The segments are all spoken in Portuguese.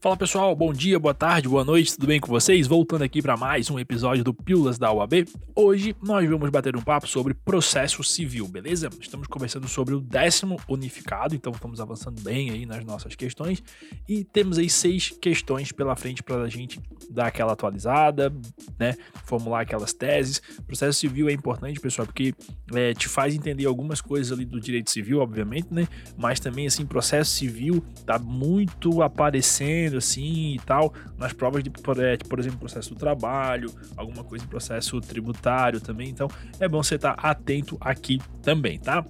Fala pessoal, bom dia, boa tarde, boa noite, tudo bem com vocês? Voltando aqui para mais um episódio do Pílulas da UAB. Hoje nós vamos bater um papo sobre processo civil, beleza? Estamos conversando sobre o décimo unificado, então estamos avançando bem aí nas nossas questões e temos aí seis questões pela frente para a gente dar aquela atualizada, né? Formular aquelas teses. Processo civil é importante, pessoal, porque é, te faz entender algumas coisas ali do direito civil, obviamente, né? Mas também assim, processo civil tá muito aparecendo assim e tal, nas provas de, por é, exemplo, processo do trabalho, alguma coisa em processo tributário também. Então é bom você estar atento aqui também, tá?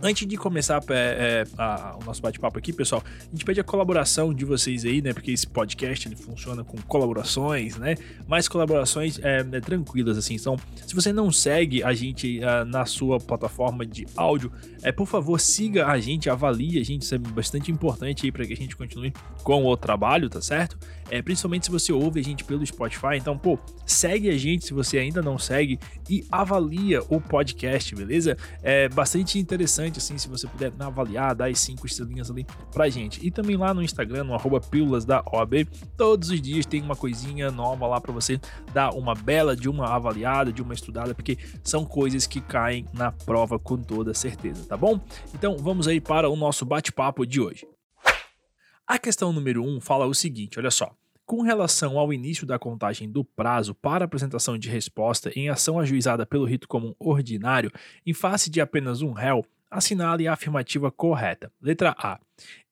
Antes de começar é, é, a, o nosso bate-papo aqui, pessoal, a gente pede a colaboração de vocês aí, né? Porque esse podcast ele funciona com colaborações, né? Mais colaborações é, é tranquilas, assim. Então, se você não segue a gente uh, na sua plataforma de áudio, é por favor siga a gente, avalie a gente, isso é bastante importante aí para que a gente continue com o trabalho, tá certo? É, principalmente se você ouve a gente pelo Spotify. Então, pô, segue a gente se você ainda não segue e avalia o podcast, beleza? É bastante interessante, assim, se você puder avaliar, dar as cinco estrelinhas ali pra gente. E também lá no Instagram, no arroba pílulas da OAB, todos os dias tem uma coisinha nova lá para você dar uma bela de uma avaliada, de uma estudada, porque são coisas que caem na prova com toda certeza, tá bom? Então vamos aí para o nosso bate-papo de hoje. A questão número 1 um fala o seguinte: olha só. Com relação ao início da contagem do prazo para apresentação de resposta em ação ajuizada pelo rito comum ordinário, em face de apenas um réu, assinale a afirmativa correta. Letra A.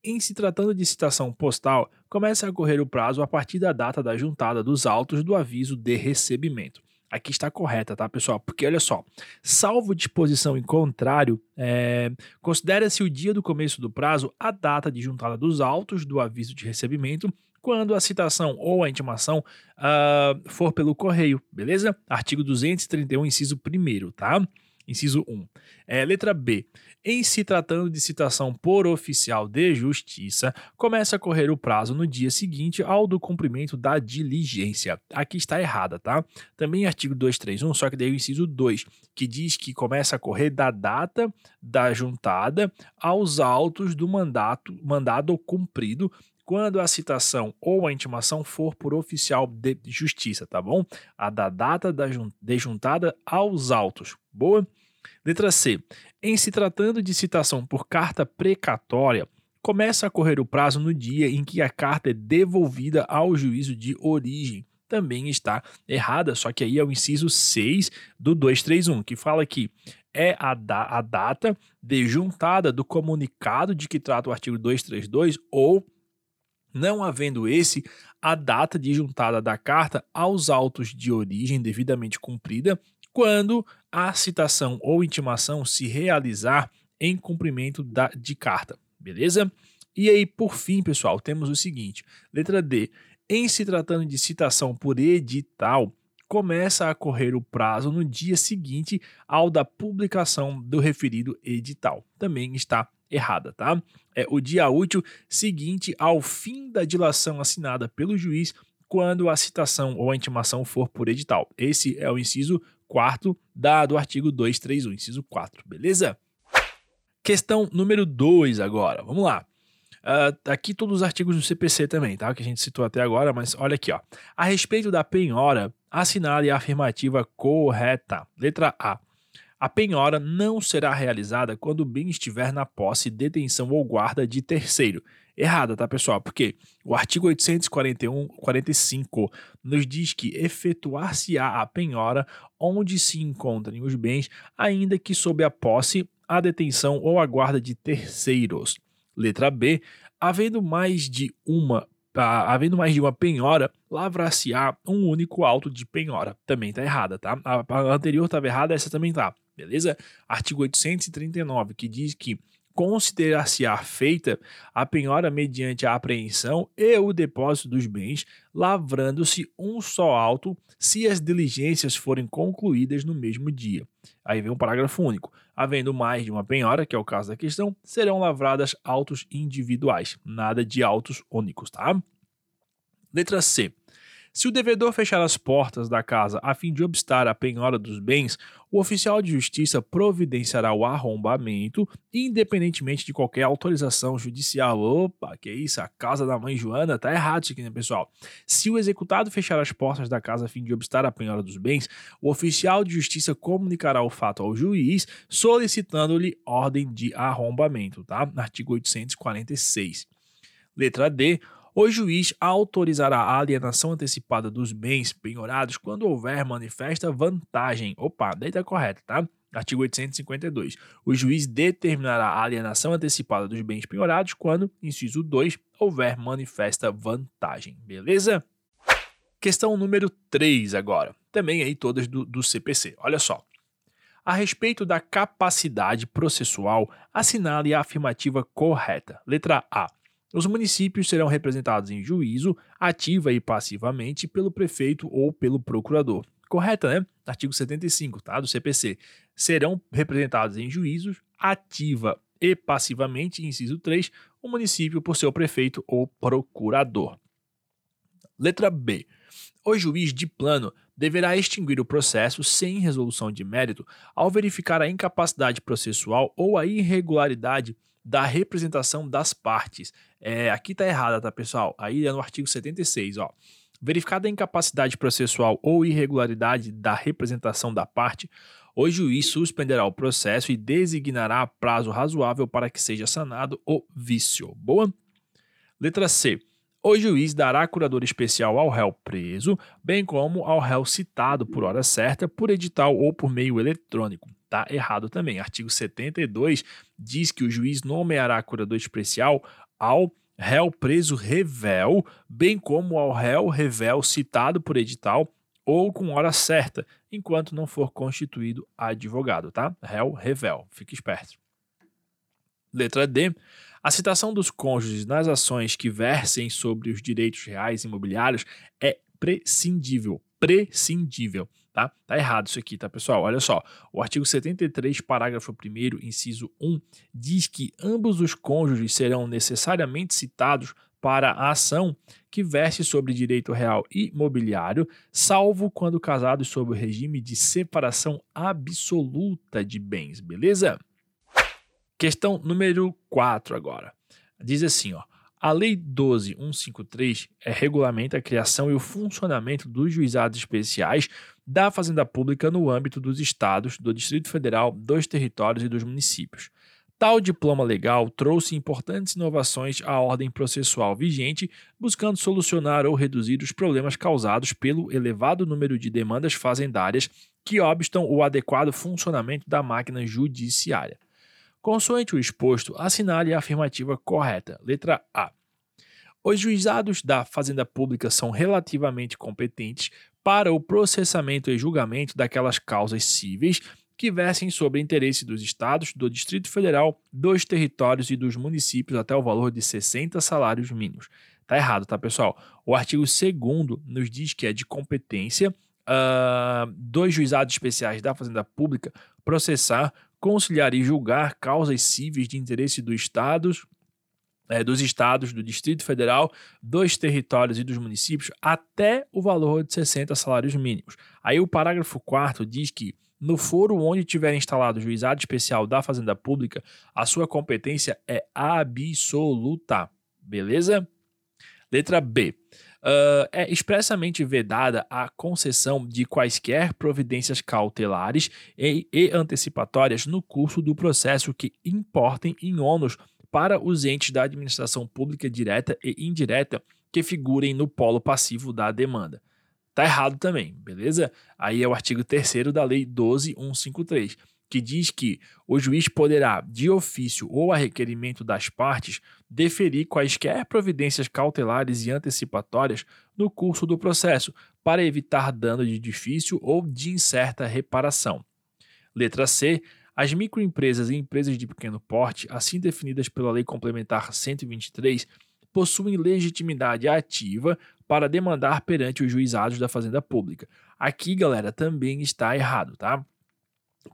Em se tratando de citação postal, começa a correr o prazo a partir da data da juntada dos autos do aviso de recebimento aqui está correta, tá, pessoal? Porque olha só, salvo disposição em contrário, é, considera-se o dia do começo do prazo a data de juntada dos autos do aviso de recebimento quando a citação ou a intimação uh, for pelo correio, beleza? Artigo 231, inciso 1, tá? Inciso 1. É, letra B. Em se tratando de citação por oficial de justiça, começa a correr o prazo no dia seguinte ao do cumprimento da diligência. Aqui está errada, tá? Também artigo 231, só que daí o inciso 2, que diz que começa a correr da data da juntada aos autos do mandato, mandado cumprido quando a citação ou a intimação for por oficial de justiça, tá bom? A da data da de juntada aos autos. Boa? Letra C. Em se tratando de citação por carta precatória, começa a correr o prazo no dia em que a carta é devolvida ao juízo de origem. Também está errada, só que aí é o inciso 6 do 231, que fala que é a, da a data de juntada do comunicado de que trata o artigo 232 ou não havendo esse, a data de juntada da carta aos autos de origem devidamente cumprida, quando a citação ou intimação se realizar em cumprimento da, de carta, beleza? E aí, por fim, pessoal, temos o seguinte: letra D. Em se tratando de citação por edital, começa a correr o prazo no dia seguinte ao da publicação do referido edital. Também está errada, tá? É o dia útil seguinte ao fim da dilação assinada pelo juiz quando a citação ou a intimação for por edital. Esse é o inciso 4 da, do artigo 231, inciso 4, beleza? Questão número 2 agora, vamos lá. Uh, aqui todos os artigos do CPC também, tá? Que a gente citou até agora, mas olha aqui, ó. A respeito da penhora, assinale a afirmativa correta. Letra A. A penhora não será realizada quando o bem estiver na posse, detenção ou guarda de terceiro. Errada, tá, pessoal? Porque o artigo 841, 45 nos diz que efetuar-se-á a penhora onde se encontrem os bens, ainda que sob a posse, a detenção ou a guarda de terceiros. Letra B. Havendo mais de uma havendo mais de uma penhora, lavrar-se-á um único auto de penhora. Também tá errada, tá? A, a anterior estava errada, essa também tá beleza? Artigo 839, que diz que considerar-se-á feita a penhora mediante a apreensão e o depósito dos bens, lavrando-se um só auto se as diligências forem concluídas no mesmo dia. Aí vem um parágrafo único. Havendo mais de uma penhora, que é o caso da questão, serão lavradas autos individuais, nada de autos únicos, tá? Letra C. Se o devedor fechar as portas da casa a fim de obstar a penhora dos bens, o oficial de justiça providenciará o arrombamento, independentemente de qualquer autorização judicial. Opa, que isso? A casa da mãe Joana tá errado isso aqui, né, pessoal? Se o executado fechar as portas da casa a fim de obstar a penhora dos bens, o oficial de justiça comunicará o fato ao juiz, solicitando-lhe ordem de arrombamento, tá? Artigo 846. Letra D o juiz autorizará a alienação antecipada dos bens penhorados quando houver manifesta vantagem. Opa, daí tá correto, tá? Artigo 852. O juiz determinará a alienação antecipada dos bens penhorados quando, inciso 2, houver manifesta vantagem. Beleza? Questão número 3 agora. Também aí todas do, do CPC. Olha só. A respeito da capacidade processual, assinale a afirmativa correta. Letra A. Os municípios serão representados em juízo, ativa e passivamente, pelo prefeito ou pelo procurador. Correta, né? Artigo 75, tá? Do CPC. Serão representados em juízos, ativa e passivamente, inciso 3, o município por seu prefeito ou procurador. Letra B. O juiz de plano deverá extinguir o processo sem resolução de mérito ao verificar a incapacidade processual ou a irregularidade da representação das partes. É, aqui está errada, tá, pessoal? Aí é no artigo 76, ó. Verificada a incapacidade processual ou irregularidade da representação da parte, o juiz suspenderá o processo e designará prazo razoável para que seja sanado o vício. Boa? Letra C. O juiz dará curador especial ao réu preso, bem como ao réu citado por hora certa, por edital ou por meio eletrônico. Tá errado também. Artigo 72 diz que o juiz nomeará curador especial ao réu preso revel, bem como ao réu revel citado por edital ou com hora certa, enquanto não for constituído advogado, tá? Réu revel. Fique esperto. Letra D. A citação dos cônjuges nas ações que versem sobre os direitos reais imobiliários é prescindível. Prescindível. Tá? tá errado isso aqui, tá, pessoal? Olha só. O artigo 73, parágrafo 1, inciso 1, diz que ambos os cônjuges serão necessariamente citados para a ação que verse sobre direito real imobiliário, salvo quando casados sob o regime de separação absoluta de bens, beleza? Questão número 4 agora. Diz assim, ó. A Lei 12153 é, regulamenta a criação e o funcionamento dos juizados especiais da Fazenda Pública no âmbito dos estados, do Distrito Federal, dos territórios e dos municípios. Tal diploma legal trouxe importantes inovações à ordem processual vigente, buscando solucionar ou reduzir os problemas causados pelo elevado número de demandas fazendárias que obstam o adequado funcionamento da máquina judiciária. Consoante o exposto, assinale a afirmativa correta. Letra A. Os juizados da Fazenda Pública são relativamente competentes para o processamento e julgamento daquelas causas cíveis que versem sobre interesse dos estados, do Distrito Federal, dos territórios e dos municípios até o valor de 60 salários mínimos. Tá errado, tá, pessoal? O artigo 2 nos diz que é de competência uh, dos juizados especiais da Fazenda Pública processar conciliar e julgar causas cíveis de interesse do estados, é, dos estados, do Distrito Federal, dos territórios e dos municípios até o valor de 60 salários mínimos. Aí o parágrafo 4 diz que no foro onde tiver instalado o juizado especial da Fazenda Pública, a sua competência é absoluta. Beleza? Letra B uh, é expressamente vedada a concessão de quaisquer providências cautelares e, e antecipatórias no curso do processo que importem em ônus para os entes da administração pública direta e indireta que figurem no polo passivo da demanda. Tá errado também, beleza? Aí é o artigo 3 da Lei 12153 que diz que o juiz poderá, de ofício ou a requerimento das partes, deferir quaisquer providências cautelares e antecipatórias no curso do processo, para evitar dano de difícil ou de incerta reparação. Letra C. As microempresas e empresas de pequeno porte, assim definidas pela Lei Complementar 123, possuem legitimidade ativa para demandar perante os juizados da Fazenda Pública. Aqui, galera, também está errado, tá?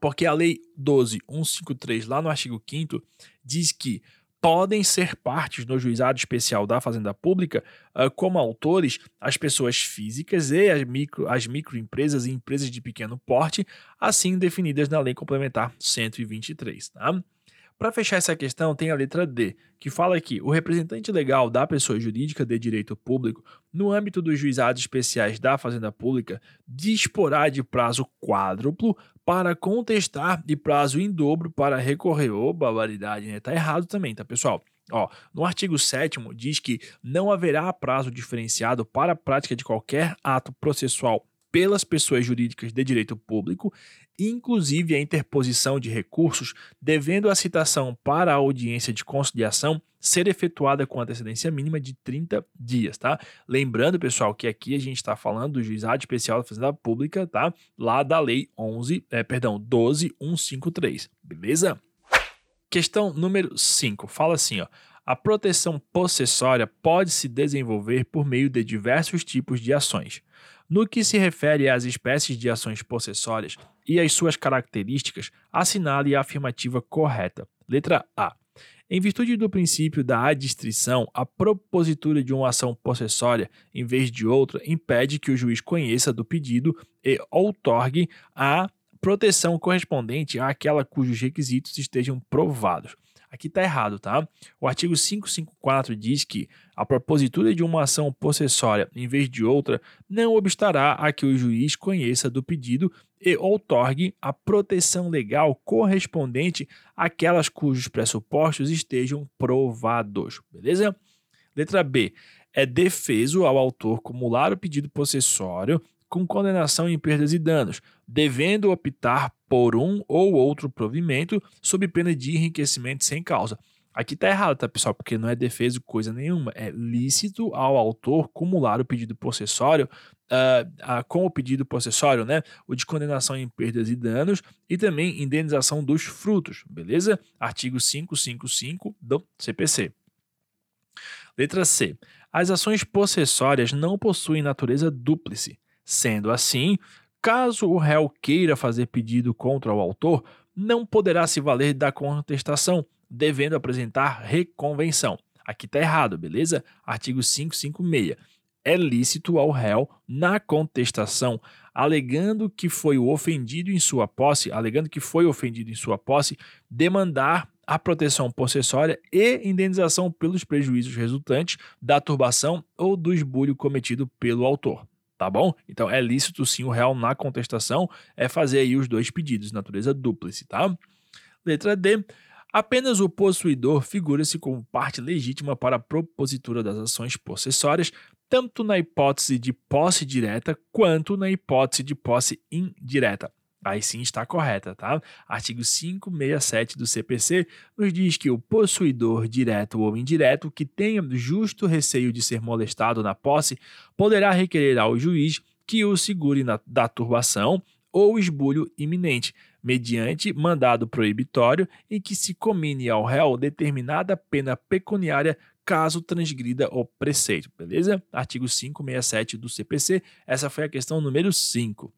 Porque a Lei 12.153, lá no artigo 5 diz que podem ser partes no juizado especial da Fazenda Pública uh, como autores as pessoas físicas e as, micro, as microempresas e empresas de pequeno porte, assim definidas na Lei Complementar 123. Tá? Para fechar essa questão, tem a letra D, que fala que o representante legal da pessoa jurídica de direito público, no âmbito dos juizados especiais da Fazenda Pública, disporá de prazo quádruplo para contestar e prazo em dobro para recorrer. Ô, oh, barbaridade, né? Tá errado também, tá, pessoal? Ó, no artigo 7 diz que não haverá prazo diferenciado para a prática de qualquer ato processual pelas pessoas jurídicas de direito público, inclusive a interposição de recursos, devendo a citação para a audiência de conciliação ser efetuada com antecedência mínima de 30 dias, tá? Lembrando, pessoal, que aqui a gente está falando do juizado especial da Fazenda Pública, tá? Lá da lei 11, é, perdão, 12153, beleza? Questão número 5, fala assim, ó. A proteção possessória pode se desenvolver por meio de diversos tipos de ações. No que se refere às espécies de ações possessórias e às suas características, assinale a afirmativa correta. Letra A. Em virtude do princípio da adstrição, a propositura de uma ação possessória em vez de outra impede que o juiz conheça do pedido e outorgue a proteção correspondente àquela cujos requisitos estejam provados. Aqui está errado, tá? O artigo 554 diz que a propositura de uma ação possessória em vez de outra não obstará a que o juiz conheça do pedido e outorgue a proteção legal correspondente àquelas cujos pressupostos estejam provados, beleza? Letra B. É defeso ao autor cumular o pedido possessório com condenação em perdas e danos, devendo optar por um ou outro provimento sob pena de enriquecimento sem causa. Aqui tá errado, tá, pessoal? Porque não é defesa coisa nenhuma. É lícito ao autor cumular o pedido possessório uh, uh, com o pedido possessório, né? O de condenação em perdas e danos e também indenização dos frutos, beleza? Artigo 555 do CPC. Letra C. As ações possessórias não possuem natureza dúplice. Sendo assim, caso o réu queira fazer pedido contra o autor, não poderá se valer da contestação, devendo apresentar reconvenção. Aqui está errado, beleza? Artigo 556. É lícito ao réu, na contestação, alegando que foi o ofendido em sua posse, alegando que foi ofendido em sua posse, demandar a proteção possessória e indenização pelos prejuízos resultantes da turbação ou do esbulho cometido pelo autor tá bom? Então é lícito sim o réu na contestação é fazer aí os dois pedidos, natureza dúplice, tá? Letra D. Apenas o possuidor figura-se como parte legítima para a propositura das ações possessórias, tanto na hipótese de posse direta quanto na hipótese de posse indireta aí sim está correta, tá? Artigo 567 do CPC nos diz que o possuidor direto ou indireto que tenha justo receio de ser molestado na posse poderá requerer ao juiz que o segure na, da turbação ou esbulho iminente, mediante mandado proibitório em que se comine ao réu determinada pena pecuniária caso transgrida o preceito, beleza? Artigo 567 do CPC, essa foi a questão número 5.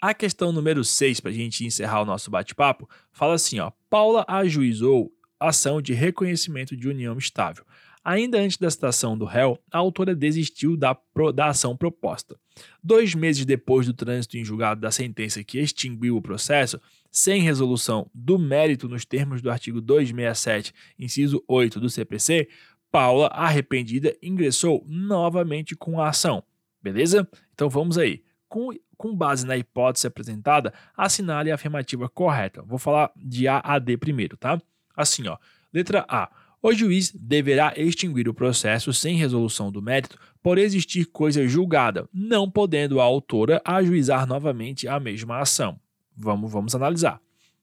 A questão número 6, para a gente encerrar o nosso bate-papo, fala assim: ó, Paula ajuizou ação de reconhecimento de união estável. Ainda antes da citação do réu, a autora desistiu da, pro, da ação proposta. Dois meses depois do trânsito em julgado da sentença que extinguiu o processo, sem resolução do mérito nos termos do artigo 267, inciso 8 do CPC, Paula, arrependida, ingressou novamente com a ação. Beleza? Então vamos aí. Com com base na hipótese apresentada, assinale a afirmativa correta. Vou falar de A a D primeiro, tá? Assim, ó. Letra A. O juiz deverá extinguir o processo sem resolução do mérito por existir coisa julgada, não podendo a autora ajuizar novamente a mesma ação. Vamos, vamos analisar.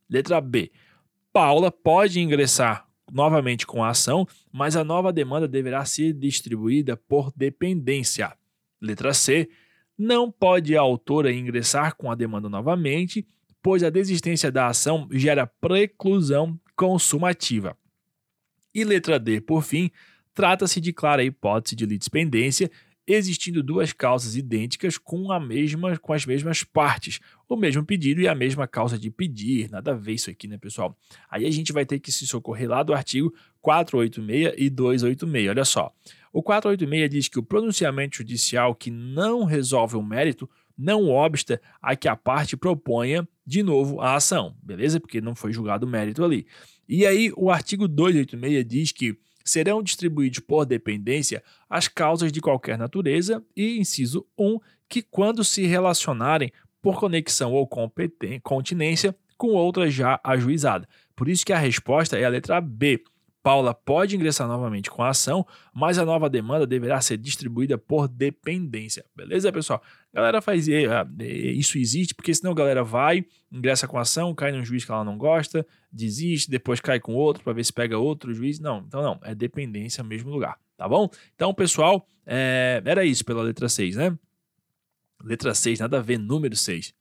Letra B. Paula pode ingressar novamente com a ação, mas a nova demanda deverá ser distribuída por dependência. Letra C não pode a autora ingressar com a demanda novamente, pois a desistência da ação gera preclusão consumativa. E letra D, por fim, trata-se de clara hipótese de litispendência existindo duas causas idênticas com, a mesma, com as mesmas partes, o mesmo pedido e a mesma causa de pedir. Nada a ver isso aqui, né, pessoal? Aí a gente vai ter que se socorrer lá do artigo 486 e 286. Olha só. O 486 diz que o pronunciamento judicial que não resolve o mérito não obsta a que a parte proponha de novo a ação, beleza? Porque não foi julgado o mérito ali. E aí, o artigo 286 diz que serão distribuídos por dependência as causas de qualquer natureza e, inciso 1, que quando se relacionarem por conexão ou continência com outra já ajuizada. Por isso que a resposta é a letra B. Paula pode ingressar novamente com a ação, mas a nova demanda deverá ser distribuída por dependência. Beleza, pessoal? Galera faz ah, isso existe, porque senão a galera vai, ingressa com a ação, cai num juiz que ela não gosta, desiste, depois cai com outro para ver se pega outro juiz. Não, então não, é dependência mesmo lugar, tá bom? Então, pessoal, é, era isso pela letra 6, né? Letra 6, nada a ver, número 6.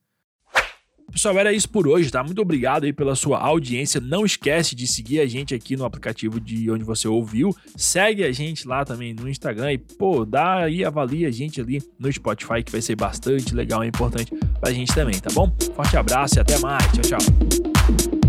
Pessoal, era isso por hoje, tá? Muito obrigado aí pela sua audiência. Não esquece de seguir a gente aqui no aplicativo de onde você ouviu. Segue a gente lá também no Instagram e, pô, dá aí, avalia a gente ali no Spotify, que vai ser bastante legal e importante pra gente também, tá bom? Forte abraço e até mais. Tchau, tchau.